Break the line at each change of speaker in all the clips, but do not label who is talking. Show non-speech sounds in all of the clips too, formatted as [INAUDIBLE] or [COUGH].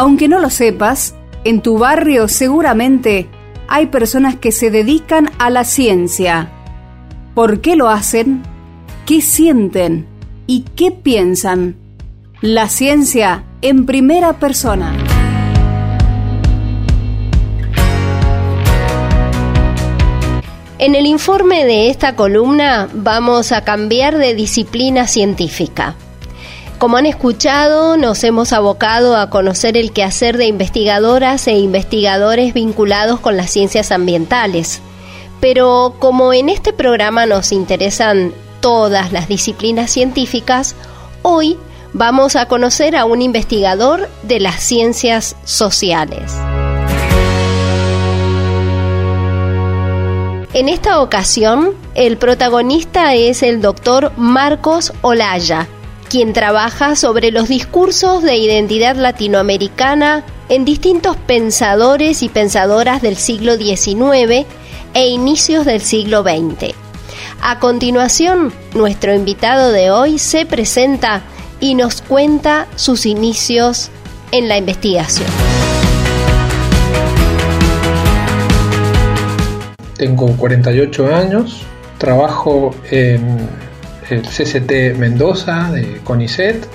Aunque no lo sepas, en tu barrio seguramente hay personas que se dedican a la ciencia. ¿Por qué lo hacen? ¿Qué sienten? ¿Y qué piensan? La ciencia en primera persona.
En el informe de esta columna vamos a cambiar de disciplina científica. Como han escuchado, nos hemos abocado a conocer el quehacer de investigadoras e investigadores vinculados con las ciencias ambientales. Pero como en este programa nos interesan todas las disciplinas científicas, hoy vamos a conocer a un investigador de las ciencias sociales. En esta ocasión, el protagonista es el doctor Marcos Olaya, quien trabaja sobre los discursos de identidad latinoamericana en distintos pensadores y pensadoras del siglo XIX e inicios del siglo XX. A continuación, nuestro invitado de hoy se presenta y nos cuenta sus inicios en la investigación.
Tengo 48 años, trabajo en el CCT Mendoza de CONICET,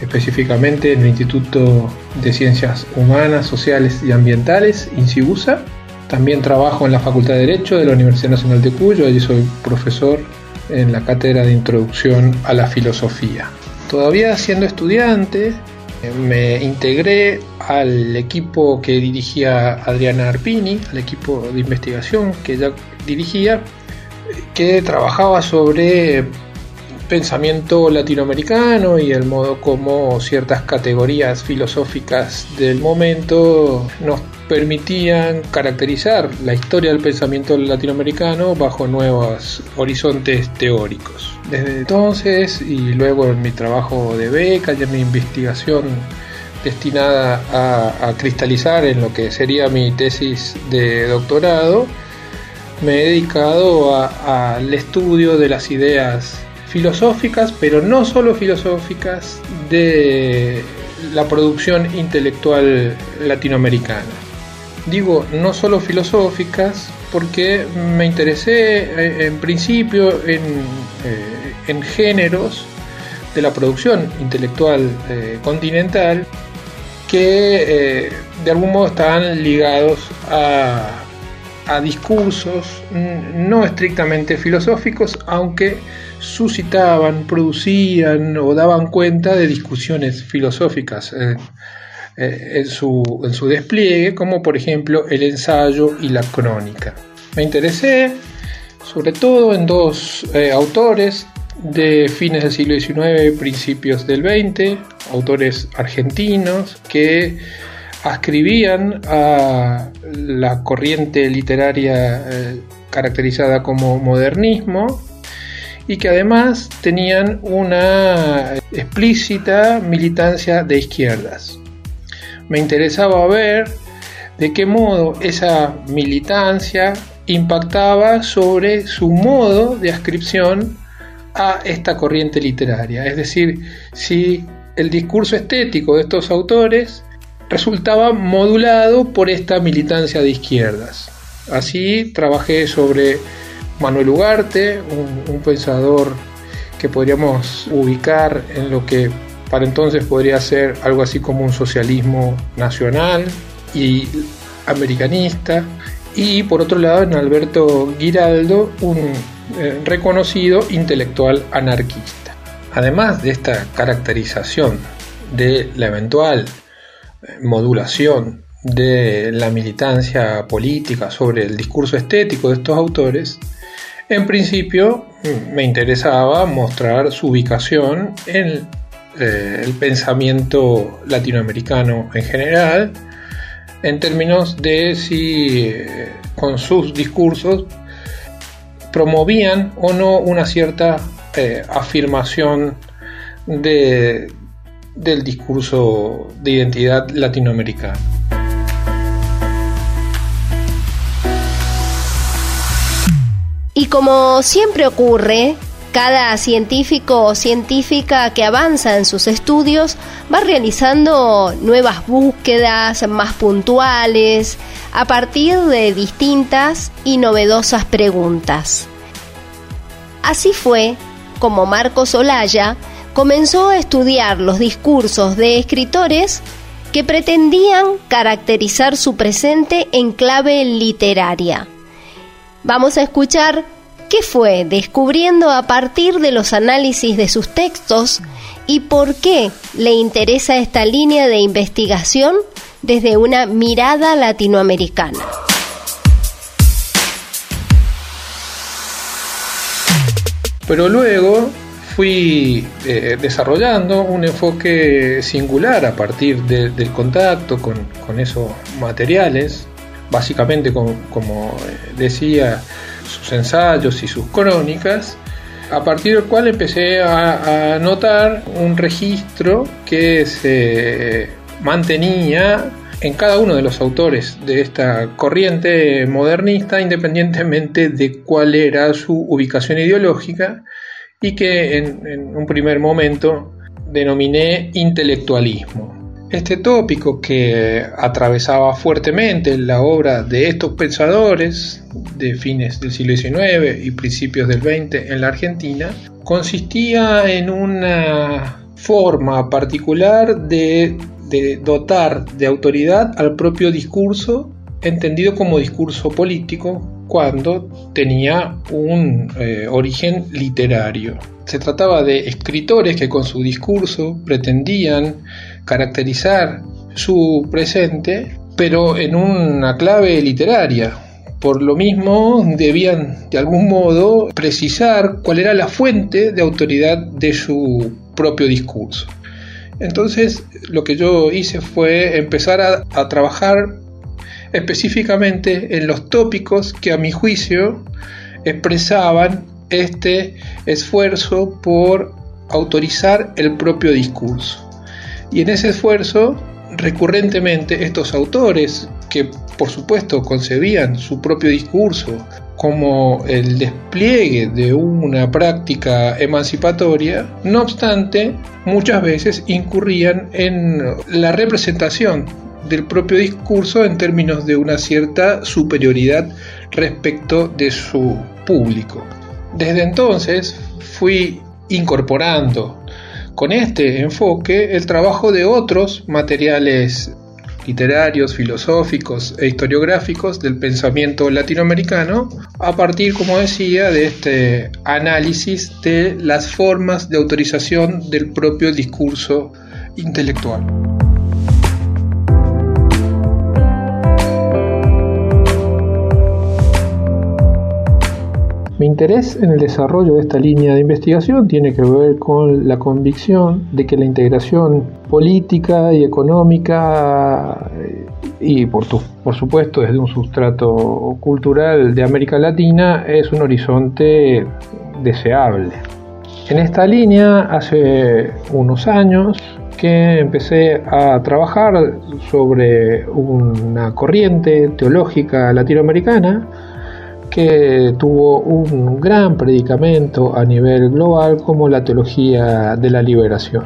específicamente en el Instituto de Ciencias Humanas, Sociales y Ambientales, INCIUSA. También trabajo en la Facultad de Derecho de la Universidad Nacional de Cuyo, allí soy profesor en la cátedra de Introducción a la Filosofía. Todavía siendo estudiante, me integré al equipo que dirigía Adriana Arpini, al equipo de investigación que ella dirigía, que trabajaba sobre pensamiento latinoamericano y el modo como ciertas categorías filosóficas del momento nos permitían caracterizar la historia del pensamiento latinoamericano bajo nuevos horizontes teóricos. Desde entonces y luego en mi trabajo de beca y en mi investigación destinada a, cristalizar en lo que sería mi tesis de doctorado, me he dedicado al estudio de las ideas filosóficas, pero no solo filosóficas, de la producción intelectual latinoamericana. Digo no solo filosóficas porque me interesé eh, en principio en, eh, en géneros de la producción intelectual eh, continental que de algún modo estaban ligados a, a discursos no estrictamente filosóficos, aunque suscitaban, producían o daban cuenta de discusiones filosóficas eh, eh, en, su, en su despliegue, como por ejemplo el ensayo y la crónica. Me interesé sobre todo en dos eh, autores de fines del siglo XIX, principios del XX, autores argentinos que ascribían a la corriente literaria caracterizada como modernismo y que además tenían una explícita militancia de izquierdas. Me interesaba ver de qué modo esa militancia impactaba sobre su modo de ascripción a esta corriente literaria, es decir, si el discurso estético de estos autores resultaba modulado por esta militancia de izquierdas. Así trabajé sobre Manuel Ugarte, un, pensador que podríamos ubicar en lo que para entonces podría ser algo así como un socialismo nacional y americanista, y por otro lado en Alberto Giraldo, un eh, reconocido intelectual anarquista. Además de esta caracterización de la eventual eh, modulación de la militancia política sobre el discurso estético de estos autores, en principio me interesaba mostrar su ubicación en eh, el pensamiento latinoamericano en general, en términos de si eh, con sus discursos promovían o no una cierta eh, afirmación del discurso de identidad latinoamericana.
Y como siempre ocurre, Cada científico o científica que avanza en sus estudios va realizando nuevas búsquedas más puntuales a partir de distintas y novedosas preguntas. Así fue como Marcos Olaya comenzó a estudiar los discursos de escritores que pretendían caracterizar su presente en clave literaria. Vamos a escuchar qué fue descubriendo a partir de los análisis de sus textos y por qué le interesa esta línea de investigación desde una mirada latinoamericana.
Pero luego fui eh, desarrollando un enfoque singular a partir del contacto con, esos materiales, básicamente como, eh, decía, sus ensayos y sus crónicas, a partir del cual empecé a, a notar un registro que se mantenía en cada uno de los autores de esta corriente modernista, independientemente de cuál era su ubicación ideológica, y que en, un primer momento denominé intelectualismo. Este tópico que atravesaba fuertemente la obra de estos pensadores de fines del siglo XIX y principios del XX en la Argentina consistía en una forma particular de, dotar de autoridad al propio discurso entendido como discurso político cuando tenía un eh, origen literario. Se trataba de escritores que con su discurso pretendían caracterizar su presente, pero en una clave literaria. Por lo mismo, debían de algún modo precisar cuál era la fuente de autoridad de su propio discurso. Entonces, lo que yo hice fue empezar a, trabajar específicamente en los tópicos que a mi juicio expresaban este esfuerzo por autorizar el propio discurso. Y en ese esfuerzo, recurrentemente, estos autores, que por supuesto concebían su propio discurso como el despliegue de una práctica emancipatoria, no obstante, muchas veces incurrían en la representación del propio discurso en términos de una cierta superioridad respecto de su público. Desde entonces fui incorporando con este enfoque el trabajo de otros materiales literarios, filosóficos e historiográficos del pensamiento latinoamericano a partir, como decía, de este análisis de las formas de autorización del propio discurso intelectual. Mi interés en el desarrollo de esta línea de investigación tiene que ver con la convicción de que la integración política y económica eh, y por, por supuesto desde un sustrato cultural de América Latina es un horizonte deseable. En esta línea hace unos años que empecé a trabajar sobre una corriente teológica latinoamericana que tuvo un gran predicamento a nivel global como la Teología de la Liberación,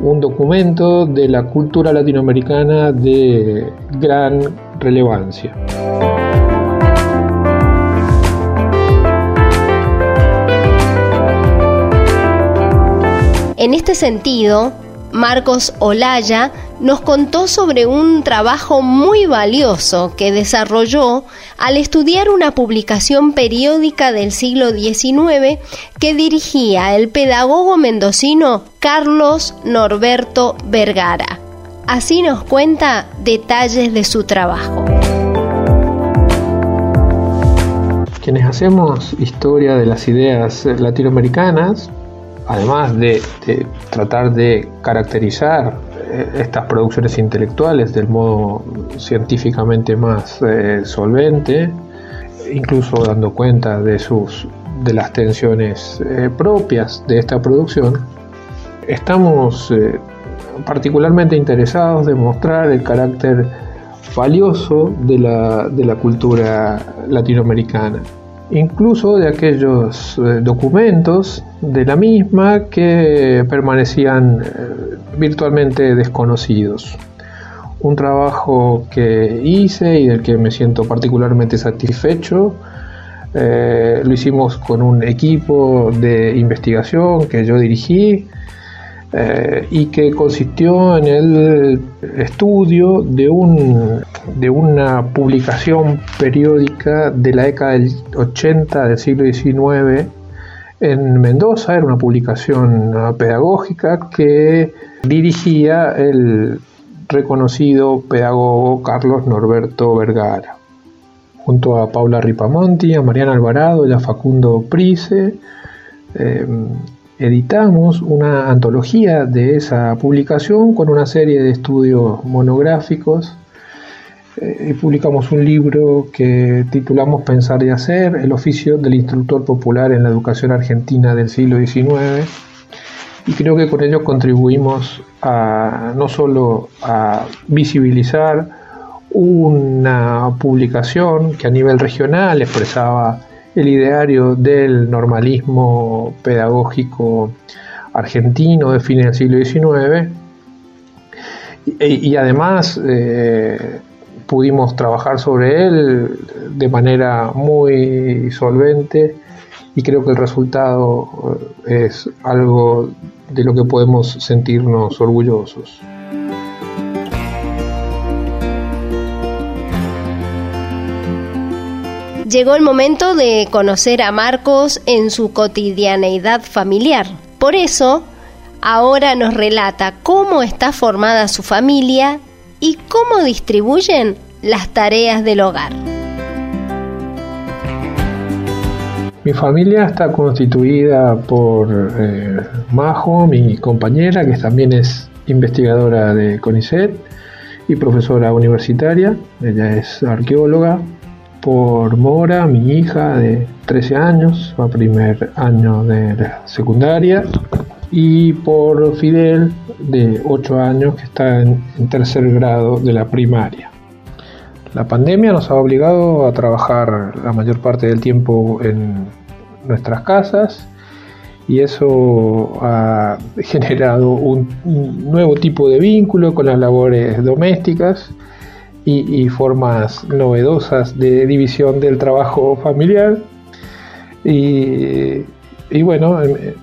un documento de la cultura latinoamericana de gran relevancia.
En este sentido, Marcos Olaya nos contó sobre un trabajo muy valioso que desarrolló al estudiar una publicación periódica del siglo XIX que dirigía el pedagogo mendocino Carlos Norberto Vergara. Así nos cuenta detalles de su trabajo.
Quienes hacemos historia de las ideas latinoamericanas, además de, tratar de caracterizar estas producciones intelectuales del modo científicamente más eh, solvente, incluso dando cuenta de sus de las tensiones eh, propias de esta producción, estamos particularmente interesados de mostrar el carácter valioso de la, de la cultura latinoamericana incluso de aquellos eh, documentos de la misma que permanecían eh, virtualmente desconocidos. Un trabajo que hice y del que me siento particularmente satisfecho. Eh, lo hicimos con un equipo de investigación que yo dirigí y que consistió en el estudio de, un, de una publicación periódica de la década del 80 del siglo XIX en Mendoza, era una publicación pedagógica que dirigía el reconocido pedagogo Carlos Norberto Vergara, junto a Paula Ripamonti, a Mariana Alvarado y a Facundo Price. Eh, editamos una antología de esa publicación con una serie de estudios monográficos. Eh, publicamos un libro que titulamos Pensar y Hacer, el oficio del instructor popular en la educación argentina del siglo XIX y creo que con ello contribuimos a no solo a visibilizar una publicación que a nivel regional expresaba el ideario del normalismo pedagógico argentino de fines del siglo XIX y, además eh, pudimos trabajar sobre él de manera muy solvente y creo que el resultado eh, es algo de lo que podemos sentirnos orgullosos.
Llegó el momento de conocer a Marcos en su cotidianeidad familiar. Por eso, ahora nos relata cómo está formada su familia y cómo distribuyen las tareas del hogar.
Mi familia está constituida por eh, Majo, mi compañera, que también es investigadora de CONICET y profesora universitaria. Ella es arqueóloga por Mora, mi hija de 13 años, va primer año de la secundaria, y por Fidel, de 8 años, que está en, tercer grado de la primaria. La pandemia nos ha obligado a trabajar la mayor parte del tiempo en nuestras casas y eso ha generado un nuevo tipo de vínculo con las labores domésticas y, formas novedosas de división del trabajo familiar. Y, bueno, en,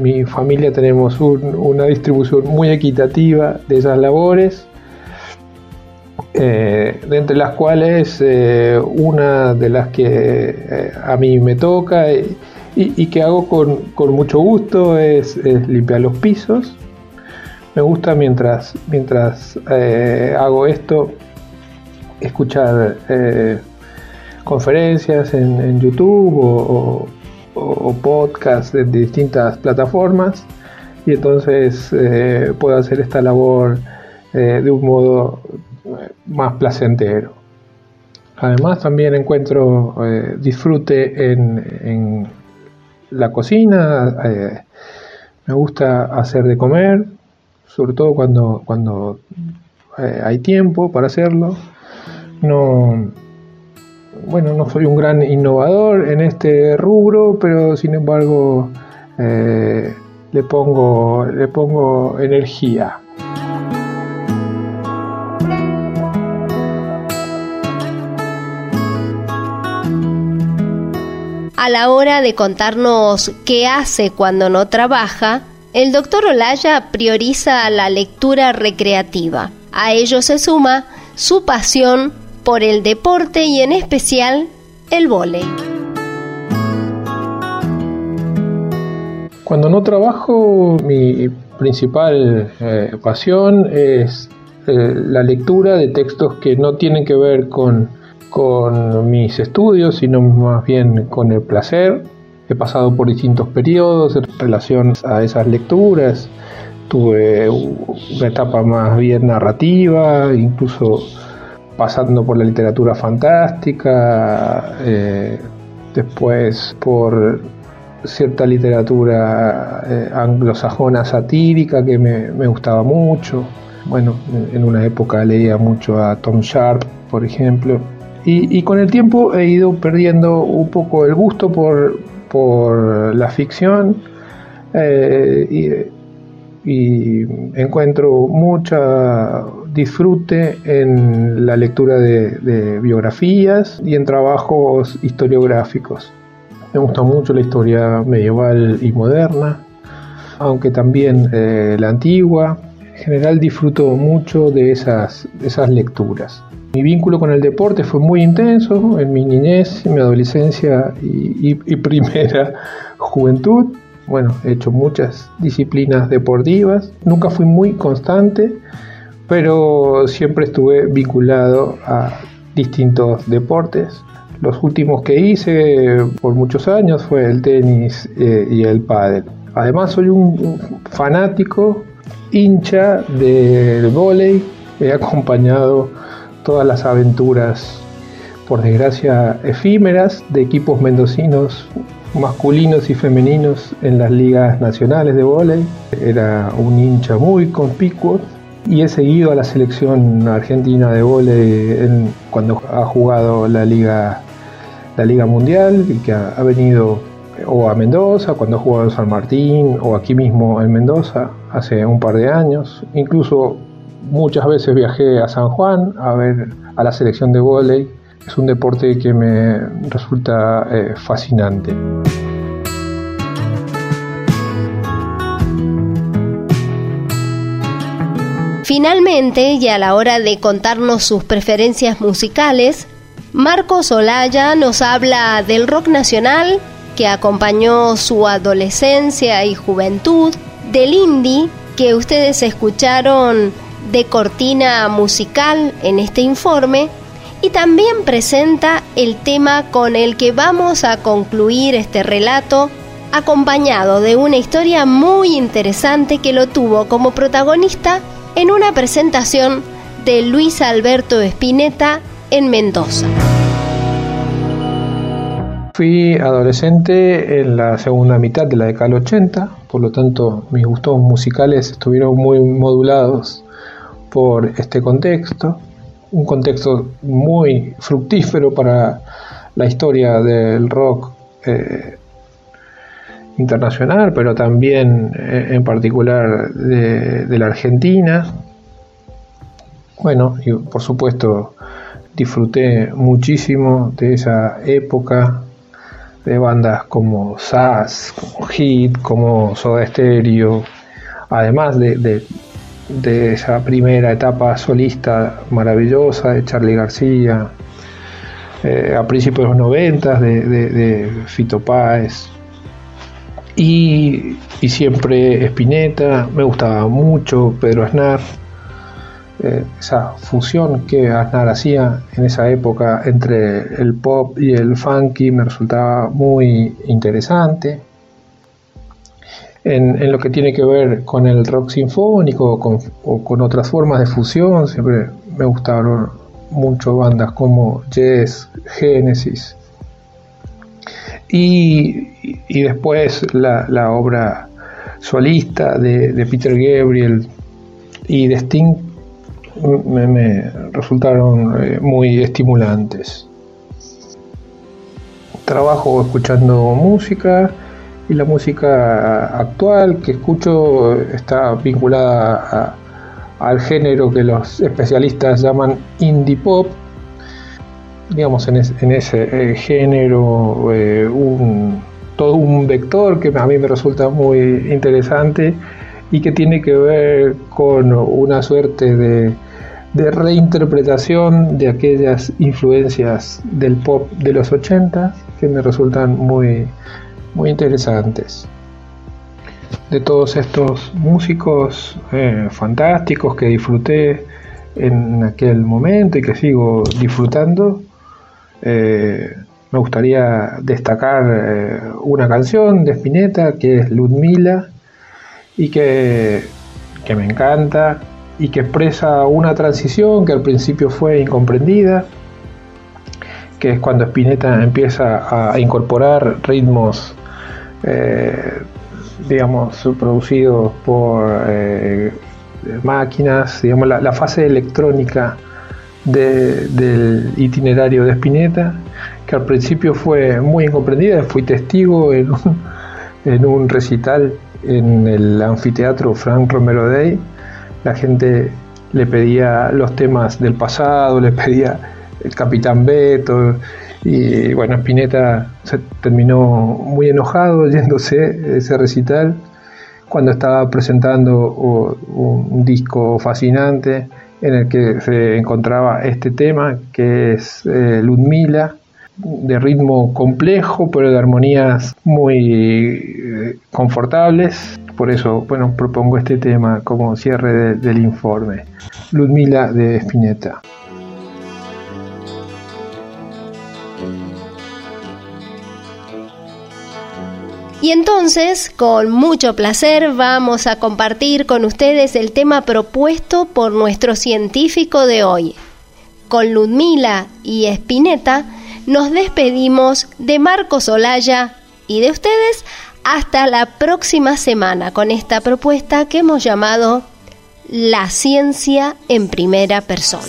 mi familia tenemos una distribución muy equitativa de esas labores, eh, entre las cuales eh, una de las que eh, a mí me toca y, que hago con, mucho gusto es limpiar los pisos me gusta mientras, mientras eh, hago esto escuchar eh, conferencias en, YouTube o, podcasts de, distintas plataformas y entonces eh, puedo hacer esta labor de un modo más placentero. Además también encuentro disfrute en, en, la cocina, me gusta hacer de comer, sobre todo cuando, cuando eh, hay tiempo para hacerlo. No, bueno, no soy un gran innovador en este rubro, pero sin embargo eh, le, pongo, le pongo energía.
A la hora de contarnos qué hace cuando no trabaja, el doctor Olaya prioriza la lectura recreativa. A ello se suma su pasión por el deporte y en especial el vóley.
Cuando no trabajo, mi principal eh, pasión es eh, la lectura de textos que no tienen que ver con, con mis estudios, sino más bien con el placer He pasado por distintos periodos en relación a esas lecturas. Tuve una etapa más bien narrativa, incluso pasando por la literatura fantástica, eh, después por cierta literatura eh, anglosajona satírica que me, me, gustaba mucho. Bueno, en una época leía mucho a Tom Sharp, por ejemplo, Y, con el tiempo he ido perdiendo un poco el gusto por, por la ficción eh, y, encuentro mucha disfrute en la lectura de, biografías y en trabajos historiográficos. Me gusta mucho la historia medieval y moderna, aunque también eh, la antigua. En general disfruto mucho de esas, esas lecturas. Mi vínculo con el deporte fue muy intenso en mi niñez, mi adolescencia y, [LAUGHS] primera juventud. Bueno, he hecho muchas disciplinas deportivas. Nunca fui muy constante, pero siempre estuve vinculado a distintos deportes. Los últimos que hice por muchos años fue el tenis eh, y el pádel. Además soy un fanático, hincha del vóley. He acompañado todas las aventuras, por desgracia, efímeras de equipos mendocinos masculinos y femeninos en las ligas nacionales de vóley. Era un hincha muy conspicuo y he seguido a la selección argentina de vóley cuando ha jugado la liga la liga mundial y que ha, venido o a Mendoza cuando ha jugado San Martín o aquí mismo en Mendoza hace un par de años incluso Muchas veces viajé a San Juan a ver a la selección de vóley. Es un deporte que me resulta eh, fascinante.
Finalmente, y a la hora de contarnos sus preferencias musicales, Marcos Olaya nos habla del rock nacional que acompañó su adolescencia y juventud, del indie que ustedes escucharon de cortina musical en este informe y también presenta el tema con el que vamos a concluir este relato, acompañado de una historia muy interesante que lo tuvo como protagonista en una presentación de Luis Alberto Espineta en Mendoza.
Fui adolescente en la segunda mitad de la década del 80, por lo tanto mis gustos musicales estuvieron muy modulados por este contexto, un contexto muy fructífero para la historia del rock eh, internacional, pero también eh, en particular de, la Argentina. Bueno, y por supuesto disfruté muchísimo de esa época de bandas como SAS, como Hit, como Soda Stereo, además de, de esa primera etapa solista maravillosa de Charlie García, eh, a principios de los 90 de, de, Fito Páez. Y, siempre Spinetta, me gustaba mucho Pedro Aznar, eh, esa fusión que Aznar hacía en esa época entre el pop y el funky me resultaba muy interesante en, lo que tiene que ver con el rock sinfónico o con otras formas de fusión. Siempre me gustaron mucho bandas como Yes, Genesis. Y, después la, obra solista de, Peter Gabriel y de Sting me, resultaron eh, muy estimulantes. Trabajo escuchando música y la música actual que escucho está vinculada al género que los especialistas llaman indie pop. Digamos, en, ese eh, género, eh, un, todo un vector que a mí me resulta muy interesante y que tiene que ver con una suerte de, de reinterpretación de aquellas influencias del pop de los 80 que me resultan muy, muy interesantes. De todos estos músicos eh, fantásticos que disfruté en aquel momento y que sigo disfrutando, eh, me gustaría destacar eh, una canción de Spinetta que es Ludmila y que, que me encanta y que expresa una transición que al principio fue incomprendida, que es cuando Spinetta empieza a incorporar ritmos eh, digamos, producidos por eh, máquinas, digamos, la, fase electrónica del itinerario de Spinetta, que al principio fue muy incomprendida, fui testigo en un, [LAUGHS] en un recital en el anfiteatro Frank Romero Day, la gente le pedía los temas del pasado, le pedía el Capitán Beto, y bueno, Spinetta se terminó muy enojado yéndose ese recital cuando estaba presentando un disco fascinante en el que se encontraba este tema que es eh, Ludmila de ritmo complejo pero de armonías muy eh, confortables. Por eso bueno propongo este tema como cierre del informe. Ludmila de Spinetta
Y entonces, con mucho placer, vamos a compartir con ustedes el tema propuesto por nuestro científico de hoy. Con Ludmila y Espineta nos despedimos de Marcos Olaya y de ustedes hasta la próxima semana con esta propuesta que hemos llamado La ciencia en primera persona.